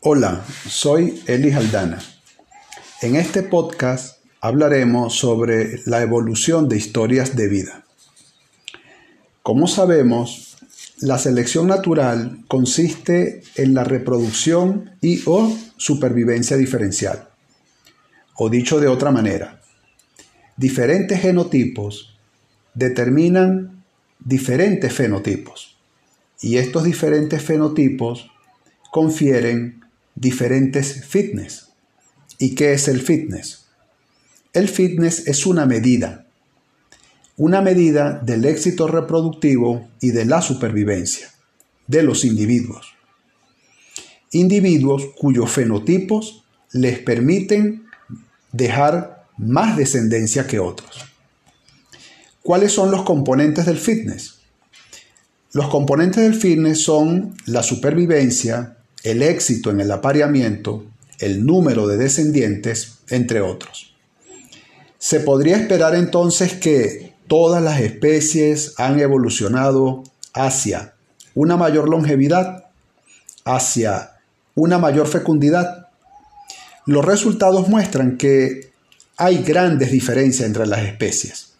Hola, soy Eli Aldana. En este podcast hablaremos sobre la evolución de historias de vida. Como sabemos, la selección natural consiste en la reproducción y o supervivencia diferencial. O dicho de otra manera, diferentes genotipos determinan diferentes fenotipos. Y estos diferentes fenotipos confieren diferentes fitness. ¿Y qué es el fitness? El fitness es una medida, una medida del éxito reproductivo y de la supervivencia de los individuos. Individuos cuyos fenotipos les permiten dejar más descendencia que otros. ¿Cuáles son los componentes del fitness? Los componentes del fitness son la supervivencia, el éxito en el apareamiento, el número de descendientes, entre otros. Se podría esperar entonces que todas las especies han evolucionado hacia una mayor longevidad, hacia una mayor fecundidad. Los resultados muestran que hay grandes diferencias entre las especies.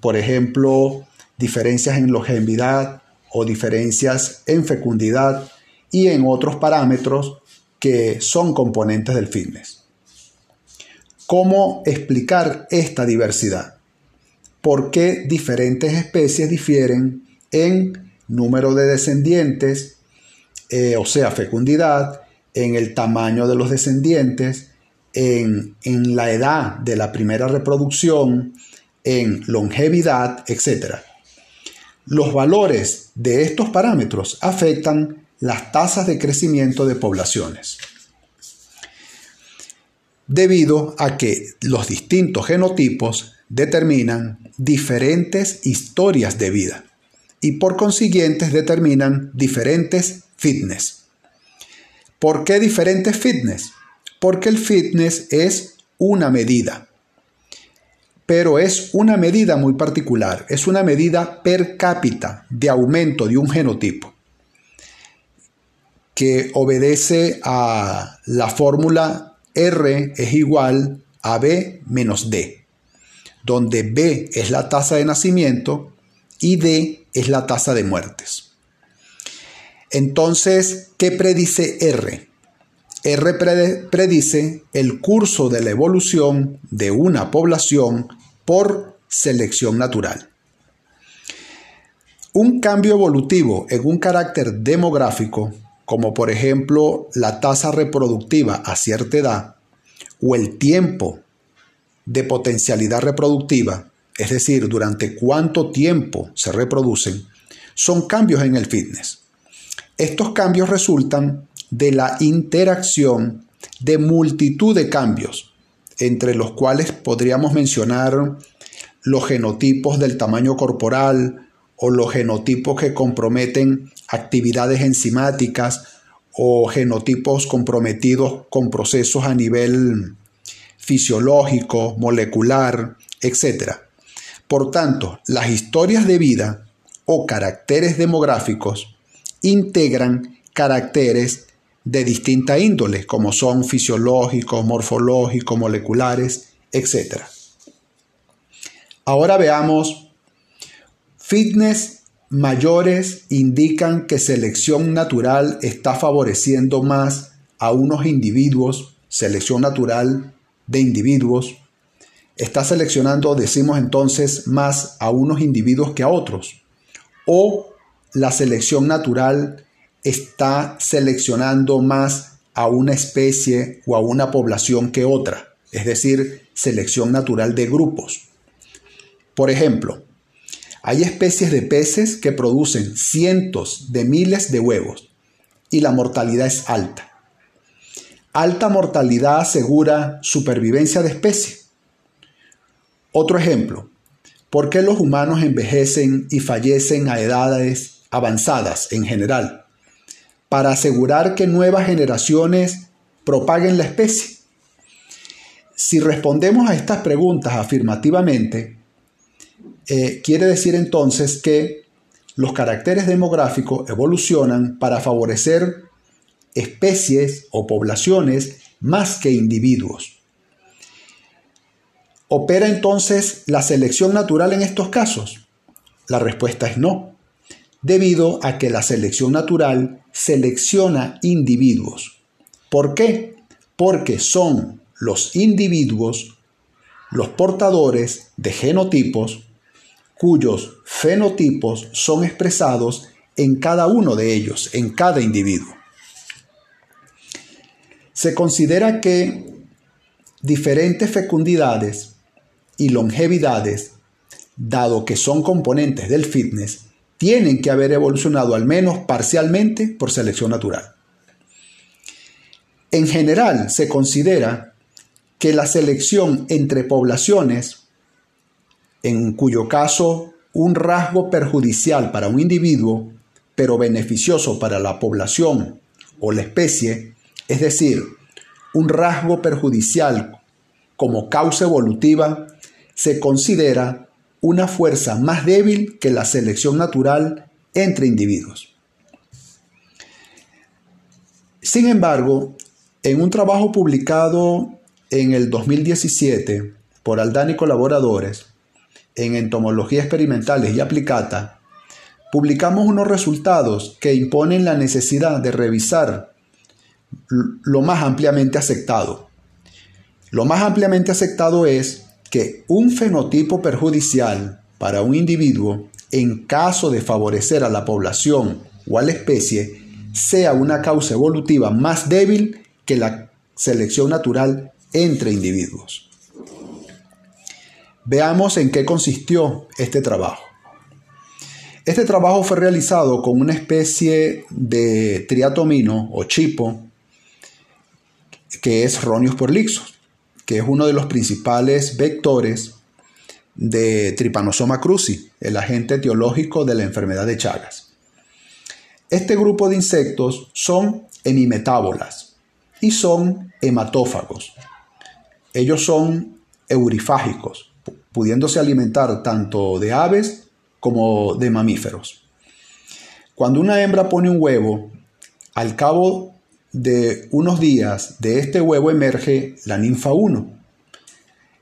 Por ejemplo, diferencias en longevidad o diferencias en fecundidad y en otros parámetros que son componentes del fitness. ¿Cómo explicar esta diversidad? ¿Por qué diferentes especies difieren en número de descendientes, eh, o sea, fecundidad, en el tamaño de los descendientes, en, en la edad de la primera reproducción, en longevidad, etc. Los valores de estos parámetros afectan las tasas de crecimiento de poblaciones. Debido a que los distintos genotipos determinan diferentes historias de vida y por consiguiente determinan diferentes fitness. ¿Por qué diferentes fitness? Porque el fitness es una medida, pero es una medida muy particular, es una medida per cápita de aumento de un genotipo que obedece a la fórmula R es igual a B menos D, donde B es la tasa de nacimiento y D es la tasa de muertes. Entonces, ¿qué predice R? R predice el curso de la evolución de una población por selección natural. Un cambio evolutivo en un carácter demográfico como por ejemplo la tasa reproductiva a cierta edad o el tiempo de potencialidad reproductiva, es decir, durante cuánto tiempo se reproducen, son cambios en el fitness. Estos cambios resultan de la interacción de multitud de cambios, entre los cuales podríamos mencionar los genotipos del tamaño corporal o los genotipos que comprometen actividades enzimáticas o genotipos comprometidos con procesos a nivel fisiológico, molecular, etc. Por tanto, las historias de vida o caracteres demográficos integran caracteres de distinta índole, como son fisiológicos, morfológicos, moleculares, etc. Ahora veamos fitness mayores indican que selección natural está favoreciendo más a unos individuos, selección natural de individuos, está seleccionando, decimos entonces, más a unos individuos que a otros. O la selección natural está seleccionando más a una especie o a una población que otra, es decir, selección natural de grupos. Por ejemplo, hay especies de peces que producen cientos de miles de huevos y la mortalidad es alta. Alta mortalidad asegura supervivencia de especie. Otro ejemplo, ¿por qué los humanos envejecen y fallecen a edades avanzadas en general? Para asegurar que nuevas generaciones propaguen la especie. Si respondemos a estas preguntas afirmativamente, eh, quiere decir entonces que los caracteres demográficos evolucionan para favorecer especies o poblaciones más que individuos. ¿Opera entonces la selección natural en estos casos? La respuesta es no, debido a que la selección natural selecciona individuos. ¿Por qué? Porque son los individuos los portadores de genotipos cuyos fenotipos son expresados en cada uno de ellos, en cada individuo. Se considera que diferentes fecundidades y longevidades, dado que son componentes del fitness, tienen que haber evolucionado al menos parcialmente por selección natural. En general, se considera que la selección entre poblaciones, en cuyo caso un rasgo perjudicial para un individuo, pero beneficioso para la población o la especie, es decir, un rasgo perjudicial como causa evolutiva, se considera una fuerza más débil que la selección natural entre individuos. Sin embargo, en un trabajo publicado en el 2017 por Aldani colaboradores en entomología experimentales y aplicata, publicamos unos resultados que imponen la necesidad de revisar lo más ampliamente aceptado. Lo más ampliamente aceptado es que un fenotipo perjudicial para un individuo, en caso de favorecer a la población o a la especie, sea una causa evolutiva más débil que la selección natural entre individuos. Veamos en qué consistió este trabajo. Este trabajo fue realizado con una especie de triatomino o chipo que es Ronius porlixus, que es uno de los principales vectores de Trypanosoma cruzi, el agente etiológico de la enfermedad de Chagas. Este grupo de insectos son hemimetábolas y son hematófagos. Ellos son eurifágicos, pudiéndose alimentar tanto de aves como de mamíferos. Cuando una hembra pone un huevo, al cabo de unos días de este huevo emerge la ninfa 1.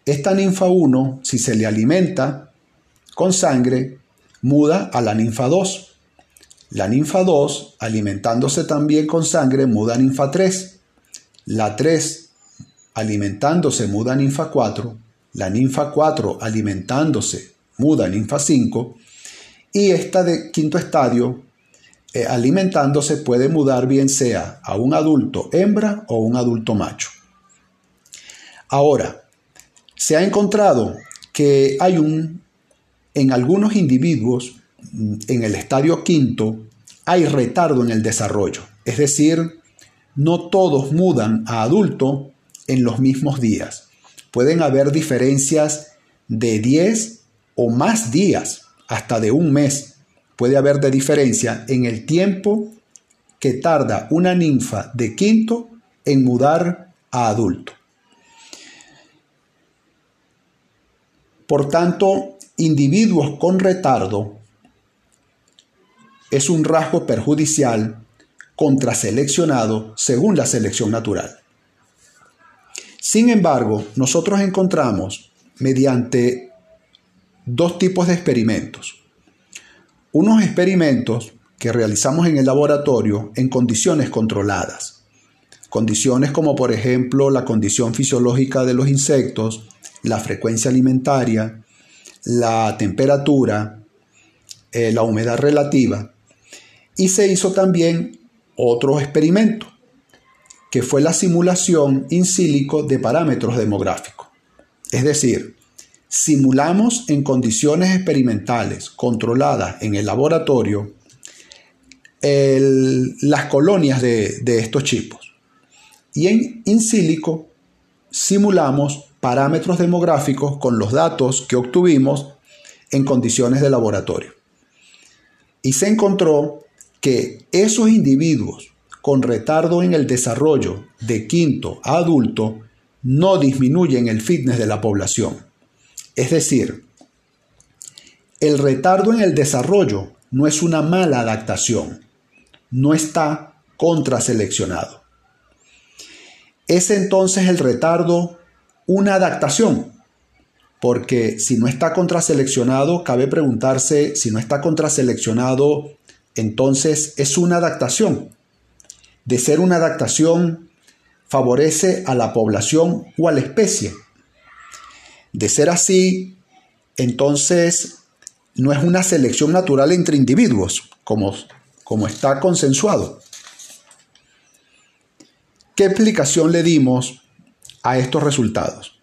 Esta ninfa 1, si se le alimenta con sangre, muda a la ninfa 2. La ninfa 2, alimentándose también con sangre, muda a ninfa 3. La 3, alimentándose, muda a ninfa 4. La ninfa 4, alimentándose, muda ninfa 5. Y esta de quinto estadio eh, alimentándose puede mudar bien sea a un adulto hembra o un adulto macho. Ahora, se ha encontrado que hay un, en algunos individuos, en el estadio quinto, hay retardo en el desarrollo. Es decir, no todos mudan a adulto en los mismos días. Pueden haber diferencias de 10 o más días, hasta de un mes puede haber de diferencia en el tiempo que tarda una ninfa de quinto en mudar a adulto. Por tanto, individuos con retardo es un rasgo perjudicial contraseleccionado según la selección natural. Sin embargo, nosotros encontramos mediante dos tipos de experimentos unos experimentos que realizamos en el laboratorio en condiciones controladas. Condiciones como por ejemplo la condición fisiológica de los insectos, la frecuencia alimentaria, la temperatura, eh, la humedad relativa. Y se hizo también otro experimento, que fue la simulación in silico de parámetros demográficos. Es decir, simulamos en condiciones experimentales controladas en el laboratorio las colonias de, de, estos chipos. Y en in silico simulamos parámetros demográficos con los datos que obtuvimos en condiciones de laboratorio. Y se encontró que esos individuos con retardo en el desarrollo de quinto a adulto no disminuyen el fitness de la población es decir, el retardo en el desarrollo no es una mala adaptación, no está contraseleccionado. ¿Es entonces el retardo una adaptación? Porque si no está contraseleccionado, cabe preguntarse si no está contraseleccionado, entonces es una adaptación. De ser una adaptación, favorece a la población o a la especie. De ser así, entonces no es una selección natural entre individuos, como, como está consensuado. ¿Qué explicación le dimos a estos resultados?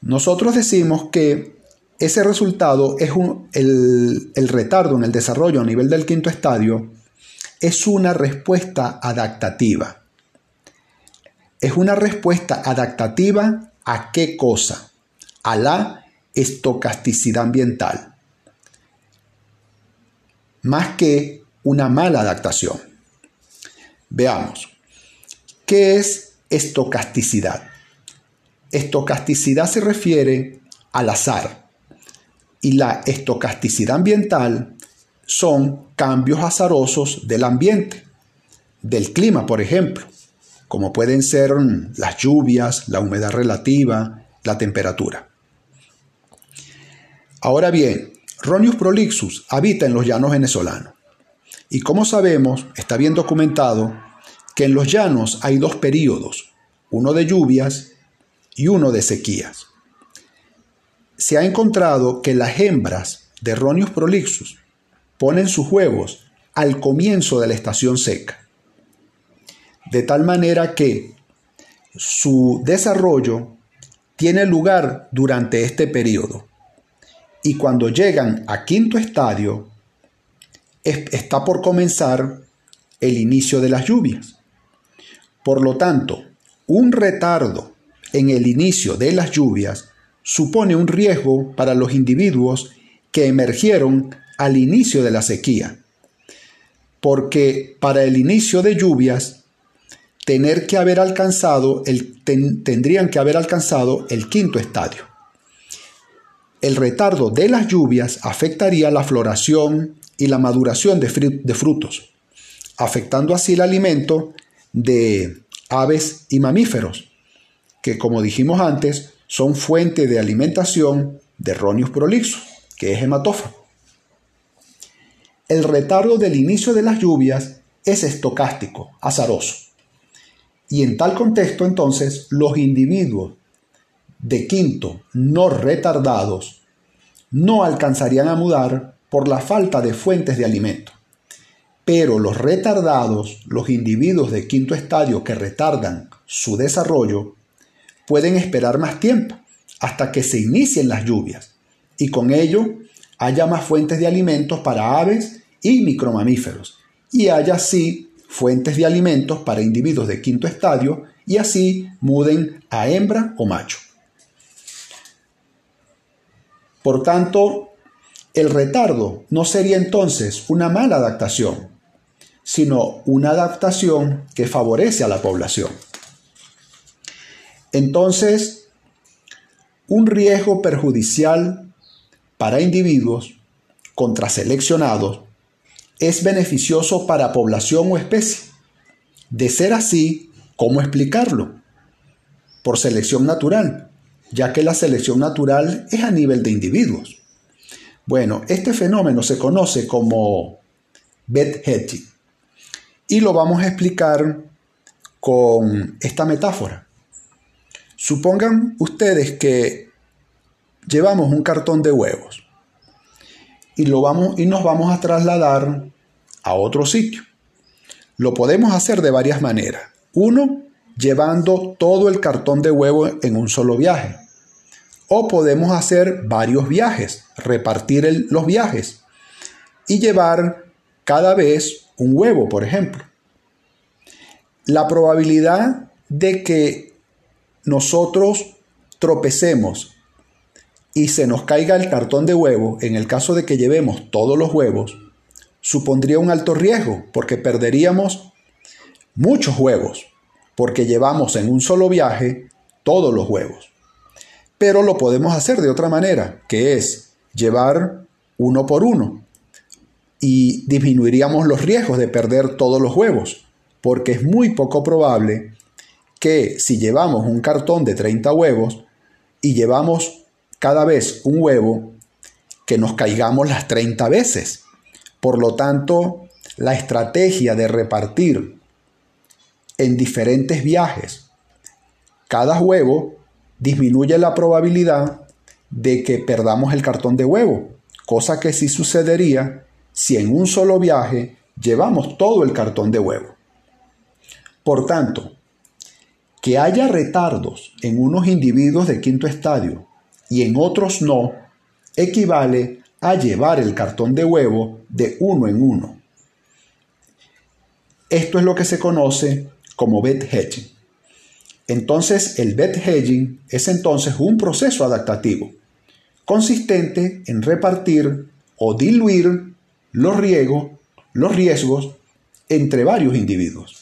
Nosotros decimos que ese resultado es el, el retardo en el desarrollo a nivel del quinto estadio es una respuesta adaptativa. Es una respuesta adaptativa a qué cosa? A la estocasticidad ambiental. Más que una mala adaptación. Veamos. ¿Qué es estocasticidad? Estocasticidad se refiere al azar y la estocasticidad ambiental son cambios azarosos del ambiente, del clima, por ejemplo, como pueden ser las lluvias, la humedad relativa, la temperatura. Ahora bien, Ronius prolixus habita en los llanos venezolanos. Y como sabemos, está bien documentado que en los llanos hay dos periodos, uno de lluvias y uno de sequías. Se ha encontrado que las hembras de Ronius prolixus ponen sus huevos al comienzo de la estación seca, de tal manera que su desarrollo tiene lugar durante este periodo y cuando llegan a quinto estadio está por comenzar el inicio de las lluvias. Por lo tanto, un retardo en el inicio de las lluvias supone un riesgo para los individuos que emergieron al inicio de la sequía, porque para el inicio de lluvias tener que haber alcanzado el, tendrían que haber alcanzado el quinto estadio. El retardo de las lluvias afectaría la floración y la maduración de frutos, afectando así el alimento de aves y mamíferos, que como dijimos antes, son fuente de alimentación de Ronius prolixus, que es hematófago. El retardo del inicio de las lluvias es estocástico, azaroso. Y en tal contexto, entonces, los individuos de quinto no retardados no alcanzarían a mudar por la falta de fuentes de alimento. Pero los retardados, los individuos de quinto estadio que retardan su desarrollo, pueden esperar más tiempo hasta que se inicien las lluvias y con ello haya más fuentes de alimentos para aves y micromamíferos y haya así fuentes de alimentos para individuos de quinto estadio y así muden a hembra o macho. Por tanto, el retardo no sería entonces una mala adaptación, sino una adaptación que favorece a la población. Entonces, un riesgo perjudicial para individuos contraseleccionados es beneficioso para población o especie. De ser así, ¿cómo explicarlo? Por selección natural, ya que la selección natural es a nivel de individuos. Bueno, este fenómeno se conoce como bed hedging y lo vamos a explicar con esta metáfora. Supongan ustedes que llevamos un cartón de huevos y, lo vamos, y nos vamos a trasladar a otro sitio. Lo podemos hacer de varias maneras. Uno, llevando todo el cartón de huevos en un solo viaje. O podemos hacer varios viajes, repartir los viajes y llevar cada vez un huevo, por ejemplo. La probabilidad de que nosotros tropecemos y se nos caiga el cartón de huevo, en el caso de que llevemos todos los huevos, supondría un alto riesgo porque perderíamos muchos huevos, porque llevamos en un solo viaje todos los huevos. Pero lo podemos hacer de otra manera, que es llevar uno por uno y disminuiríamos los riesgos de perder todos los huevos, porque es muy poco probable que si llevamos un cartón de 30 huevos y llevamos cada vez un huevo, que nos caigamos las 30 veces. Por lo tanto, la estrategia de repartir en diferentes viajes cada huevo disminuye la probabilidad de que perdamos el cartón de huevo, cosa que sí sucedería si en un solo viaje llevamos todo el cartón de huevo. Por tanto, que haya retardos en unos individuos de quinto estadio y en otros no, equivale a llevar el cartón de huevo de uno en uno. Esto es lo que se conoce como bet hedging. Entonces, el bet hedging es entonces un proceso adaptativo consistente en repartir o diluir los riesgos, los riesgos entre varios individuos.